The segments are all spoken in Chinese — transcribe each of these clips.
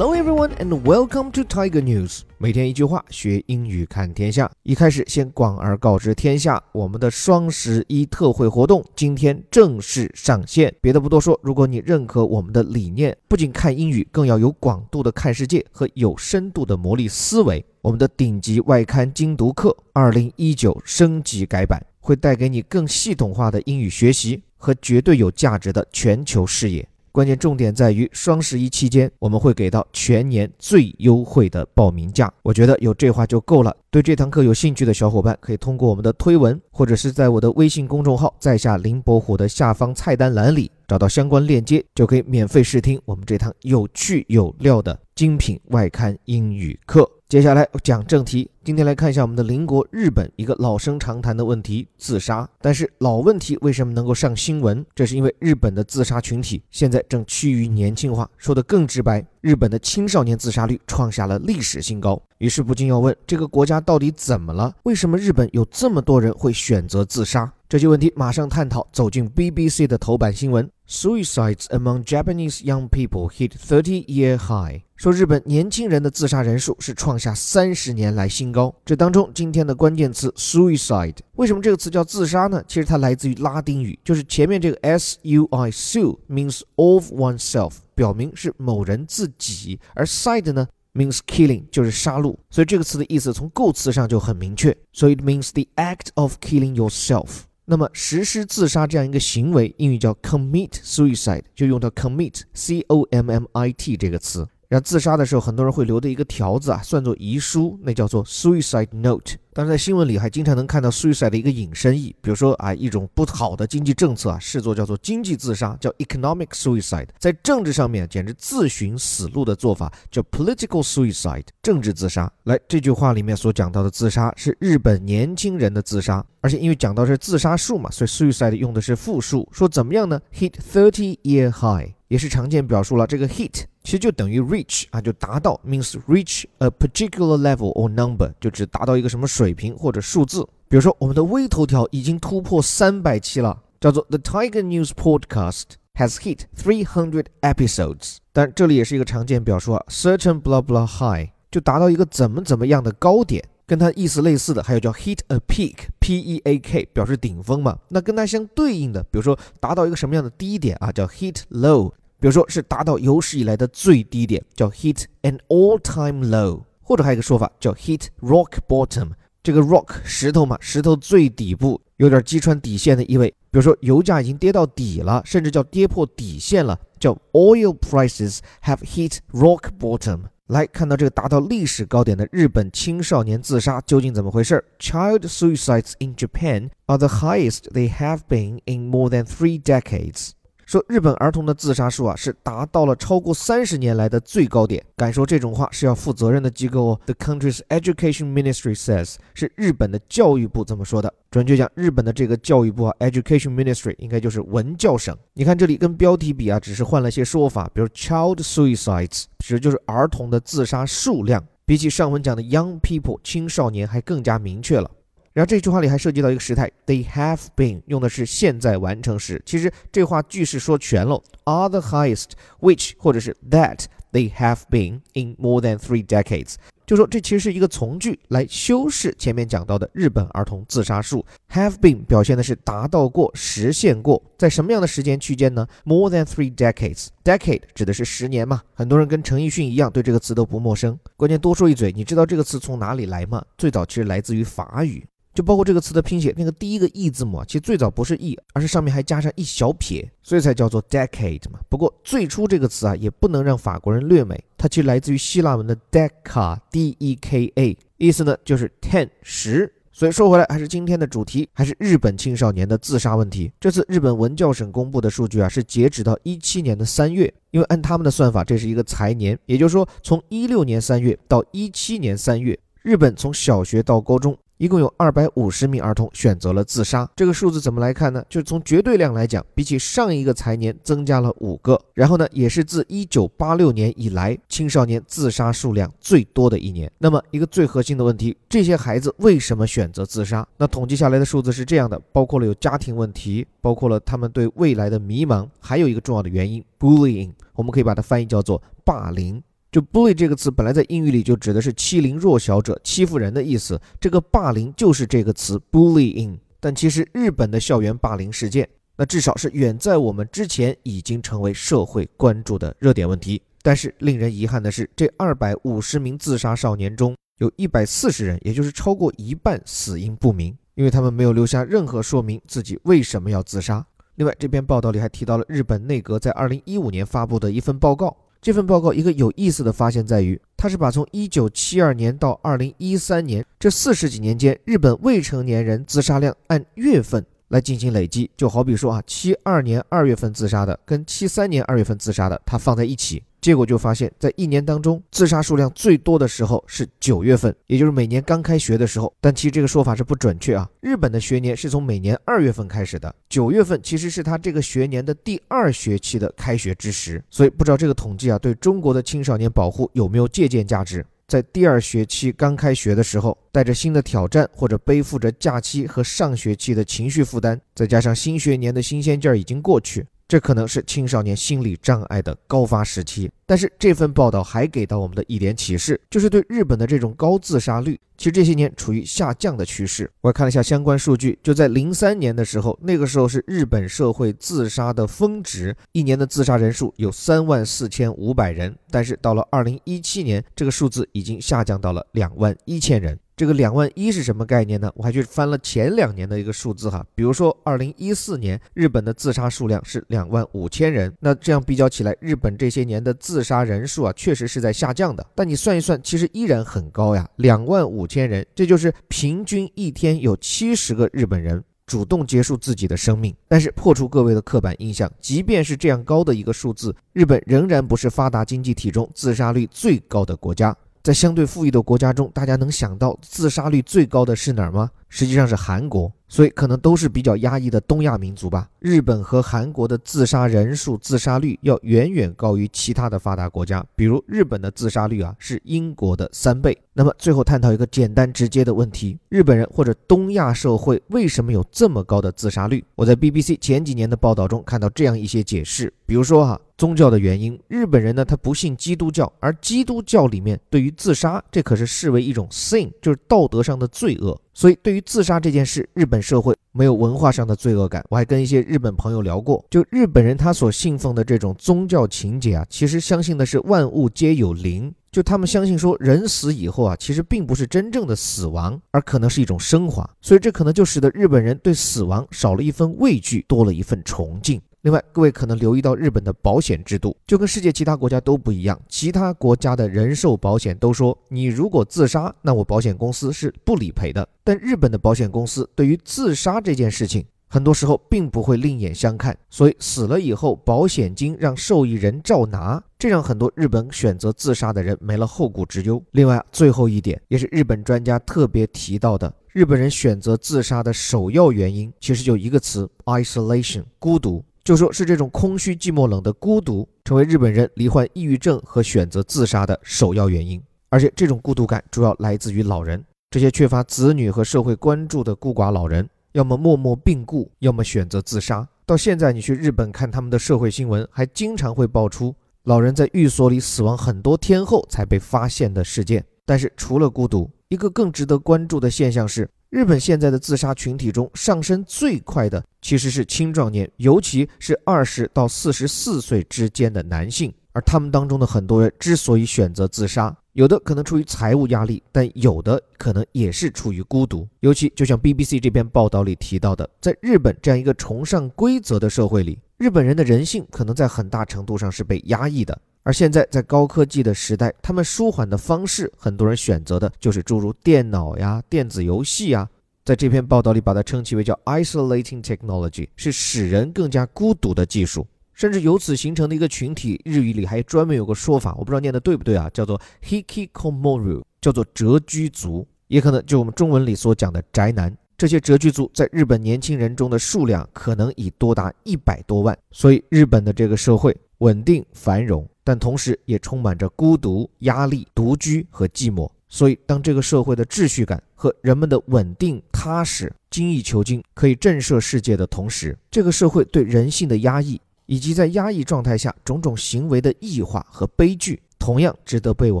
Hello everyone and welcome to Tiger News。每天一句话，学英语看天下。一开始先广而告之天下，我们的双十一特惠活动今天正式上线。别的不多说，如果你认可我们的理念，不仅看英语，更要有广度的看世界和有深度的磨砺思维。我们的顶级外刊精读课二零一九升级改版，会带给你更系统化的英语学习和绝对有价值的全球视野。关键重点在于双十一期间，我们会给到全年最优惠的报名价。我觉得有这话就够了。对这堂课有兴趣的小伙伴，可以通过我们的推文，或者是在我的微信公众号“在下林伯虎”的下方菜单栏里找到相关链接，就可以免费试听我们这堂有趣有料的精品外刊英语课。接下来讲正题，今天来看一下我们的邻国日本一个老生常谈的问题——自杀。但是老问题为什么能够上新闻？这是因为日本的自杀群体现在正趋于年轻化。说的更直白，日本的青少年自杀率创下了历史新高。于是不禁要问：这个国家到底怎么了？为什么日本有这么多人会选择自杀？这些问题马上探讨。走进 BBC 的头版新闻：Suicides among Japanese young people hit 30-year high。说日本年轻人的自杀人数是创下三十年来新高。这当中今天的关键词 suicide，为什么这个词叫自杀呢？其实它来自于拉丁语，就是前面这个 s u i su means of oneself，表明是某人自己，而 side 呢 means killing，就是杀戮。所以这个词的意思从构词上就很明确。So it means the act of killing yourself。那么实施自杀这样一个行为，英语叫 commit suicide，就用到 commit c o m m i t 这个词。然后自杀的时候，很多人会留的一个条子啊，算作遗书，那叫做 suicide note。但是在新闻里还经常能看到 suicide 的一个引申义，比如说啊，一种不好的经济政策啊，视作叫做经济自杀，叫 economic suicide。在政治上面，简直自寻死路的做法叫 political suicide，政治自杀。来，这句话里面所讲到的自杀是日本年轻人的自杀，而且因为讲到是自杀数嘛，所以 suicide 用的是复数。说怎么样呢？hit thirty year high。也是常见表述了。这个 hit 其实就等于 reach 啊，就达到 means reach a particular level or number，就指达到一个什么水平或者数字。比如说，我们的微头条已经突破三百期了，叫做 The Tiger News Podcast has hit three hundred episodes。但这里也是一个常见表述啊，certain blah blah high 就达到一个怎么怎么样的高点。跟它意思类似的还有叫 hit a peak，p e a k 表示顶峰嘛。那跟它相对应的，比如说达到一个什么样的低点啊，叫 hit low。比如说是达到有史以来的最低点，叫 hit an all-time low，或者还有一个说法叫 hit rock bottom。这个 rock 石头嘛，石头最底部有点击穿底线的意味。比如说油价已经跌到底了，甚至叫跌破底线了，叫 oil prices have hit rock bottom。来看到这个达到历史高点的日本青少年自杀究竟怎么回事？Child suicides in Japan are the highest they have been in more than three decades. 说日本儿童的自杀数啊是达到了超过三十年来的最高点。敢说这种话是要负责任的机构哦。The country's education ministry says 是日本的教育部这么说的。准确讲，日本的这个教育部啊，education ministry 应该就是文教省。你看这里跟标题比啊，只是换了些说法，比如 child suicides 指的就是儿童的自杀数量，比起上文讲的 young people 青少年还更加明确了。然后这句话里还涉及到一个时态，they have been 用的是现在完成时。其实这话句式说全了，are the highest which 或者是 that they have been in more than three decades。就说这其实是一个从句来修饰前面讲到的日本儿童自杀数。have been 表现的是达到过、实现过，在什么样的时间区间呢？more than three decades。decade 指的是十年嘛？很多人跟陈奕迅一样对这个词都不陌生。关键多说一嘴，你知道这个词从哪里来吗？最早其实来自于法语。就包括这个词的拼写，那个第一个 e 字母啊，其实最早不是 e，而是上面还加上一小撇，所以才叫做 decade 嘛。不过最初这个词啊，也不能让法国人略美，它其实来自于希腊文的 deka，d e k a，意思呢就是 ten 十。所以说回来，还是今天的主题，还是日本青少年的自杀问题。这次日本文教省公布的数据啊，是截止到一七年的三月，因为按他们的算法，这是一个财年，也就是说从一六年三月到一七年三月，日本从小学到高中。一共有二百五十名儿童选择了自杀，这个数字怎么来看呢？就是从绝对量来讲，比起上一个财年增加了五个，然后呢，也是自一九八六年以来青少年自杀数量最多的一年。那么一个最核心的问题，这些孩子为什么选择自杀？那统计下来的数字是这样的，包括了有家庭问题，包括了他们对未来的迷茫，还有一个重要的原因，bullying，我们可以把它翻译叫做霸凌。就 bully 这个词本来在英语里就指的是欺凌弱小者、欺负人的意思，这个霸凌就是这个词 bullying。但其实日本的校园霸凌事件，那至少是远在我们之前已经成为社会关注的热点问题。但是令人遗憾的是，这二百五十名自杀少年中有一百四十人，也就是超过一半死因不明，因为他们没有留下任何说明自己为什么要自杀。另外，这篇报道里还提到了日本内阁在二零一五年发布的一份报告。这份报告一个有意思的发现在于，它是把从一九七二年到二零一三年这四十几年间日本未成年人自杀量按月份来进行累积。就好比说啊，七二年二月份自杀的跟七三年二月份自杀的，它放在一起。结果就发现，在一年当中，自杀数量最多的时候是九月份，也就是每年刚开学的时候。但其实这个说法是不准确啊。日本的学年是从每年二月份开始的，九月份其实是他这个学年的第二学期的开学之时。所以不知道这个统计啊，对中国的青少年保护有没有借鉴价值？在第二学期刚开学的时候，带着新的挑战，或者背负着假期和上学期的情绪负担，再加上新学年的新鲜劲儿已经过去。这可能是青少年心理障碍的高发时期，但是这份报道还给到我们的一点启示，就是对日本的这种高自杀率，其实这些年处于下降的趋势。我看了一下相关数据，就在零三年的时候，那个时候是日本社会自杀的峰值，一年的自杀人数有三万四千五百人，但是到了二零一七年，这个数字已经下降到了两万一千人。这个两万一是什么概念呢？我还去翻了前两年的一个数字哈，比如说二零一四年日本的自杀数量是两万五千人，那这样比较起来，日本这些年的自杀人数啊，确实是在下降的。但你算一算，其实依然很高呀，两万五千人，这就是平均一天有七十个日本人主动结束自己的生命。但是破除各位的刻板印象，即便是这样高的一个数字，日本仍然不是发达经济体中自杀率最高的国家。在相对富裕的国家中，大家能想到自杀率最高的是哪儿吗？实际上是韩国。所以可能都是比较压抑的东亚民族吧。日本和韩国的自杀人数、自杀率要远远高于其他的发达国家，比如日本的自杀率啊是英国的三倍。那么最后探讨一个简单直接的问题：日本人或者东亚社会为什么有这么高的自杀率？我在 BBC 前几年的报道中看到这样一些解释，比如说哈宗教的原因，日本人呢他不信基督教，而基督教里面对于自杀这可是视为一种 sin，就是道德上的罪恶。所以，对于自杀这件事，日本社会没有文化上的罪恶感。我还跟一些日本朋友聊过，就日本人他所信奉的这种宗教情节啊，其实相信的是万物皆有灵，就他们相信说人死以后啊，其实并不是真正的死亡，而可能是一种升华。所以，这可能就使得日本人对死亡少了一份畏惧，多了一份崇敬。另外，各位可能留意到日本的保险制度就跟世界其他国家都不一样。其他国家的人寿保险都说，你如果自杀，那我保险公司是不理赔的。但日本的保险公司对于自杀这件事情，很多时候并不会另眼相看。所以死了以后，保险金让受益人照拿，这让很多日本选择自杀的人没了后顾之忧。另外，最后一点也是日本专家特别提到的，日本人选择自杀的首要原因，其实就一个词：isolation，孤独。就说是这种空虚、寂寞、冷的孤独，成为日本人罹患抑郁症和选择自杀的首要原因。而且这种孤独感主要来自于老人，这些缺乏子女和社会关注的孤寡老人，要么默默病故，要么选择自杀。到现在，你去日本看他们的社会新闻，还经常会爆出老人在寓所里死亡很多天后才被发现的事件。但是除了孤独，一个更值得关注的现象是。日本现在的自杀群体中，上升最快的其实是青壮年，尤其是二十到四十四岁之间的男性。而他们当中的很多人之所以选择自杀，有的可能出于财务压力，但有的可能也是出于孤独。尤其就像 BBC 这篇报道里提到的，在日本这样一个崇尚规则的社会里，日本人的人性可能在很大程度上是被压抑的。而现在，在高科技的时代，他们舒缓的方式，很多人选择的就是诸如电脑呀、电子游戏呀。在这篇报道里，把它称其为叫 “isolating technology”，是使人更加孤独的技术。甚至由此形成的一个群体，日语里还专门有个说法，我不知道念的对不对啊，叫做 “hikikomoru”，叫做谪居族，也可能就我们中文里所讲的宅男。这些谪居族在日本年轻人中的数量可能已多达一百多万。所以，日本的这个社会稳定繁荣。但同时也充满着孤独、压力、独居和寂寞。所以，当这个社会的秩序感和人们的稳定、踏实、精益求精可以震慑世界的同时，这个社会对人性的压抑，以及在压抑状态下种种行为的异化和悲剧，同样值得被我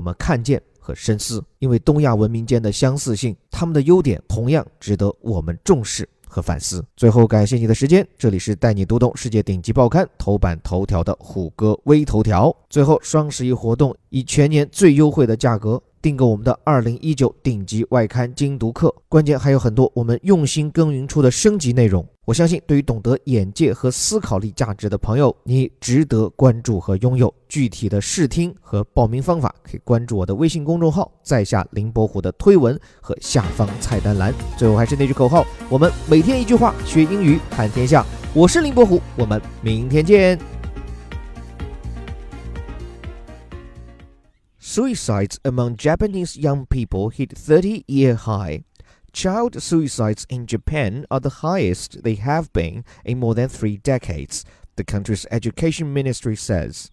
们看见和深思。因为东亚文明间的相似性，他们的优点同样值得我们重视和反思。最后，感谢你的时间，这里是带你读懂世界顶级报刊头版头条的虎哥微头条。最后，双十一活动以全年最优惠的价格。订购我们的二零一九顶级外刊精读课，关键还有很多我们用心耕耘出的升级内容。我相信，对于懂得眼界和思考力价值的朋友，你值得关注和拥有。具体的试听和报名方法，可以关注我的微信公众号，在下林伯虎的推文和下方菜单栏。最后还是那句口号：我们每天一句话，学英语看天下。我是林伯虎，我们明天见。Suicides among Japanese young people hit 30 year high. Child suicides in Japan are the highest they have been in more than three decades, the country's education ministry says.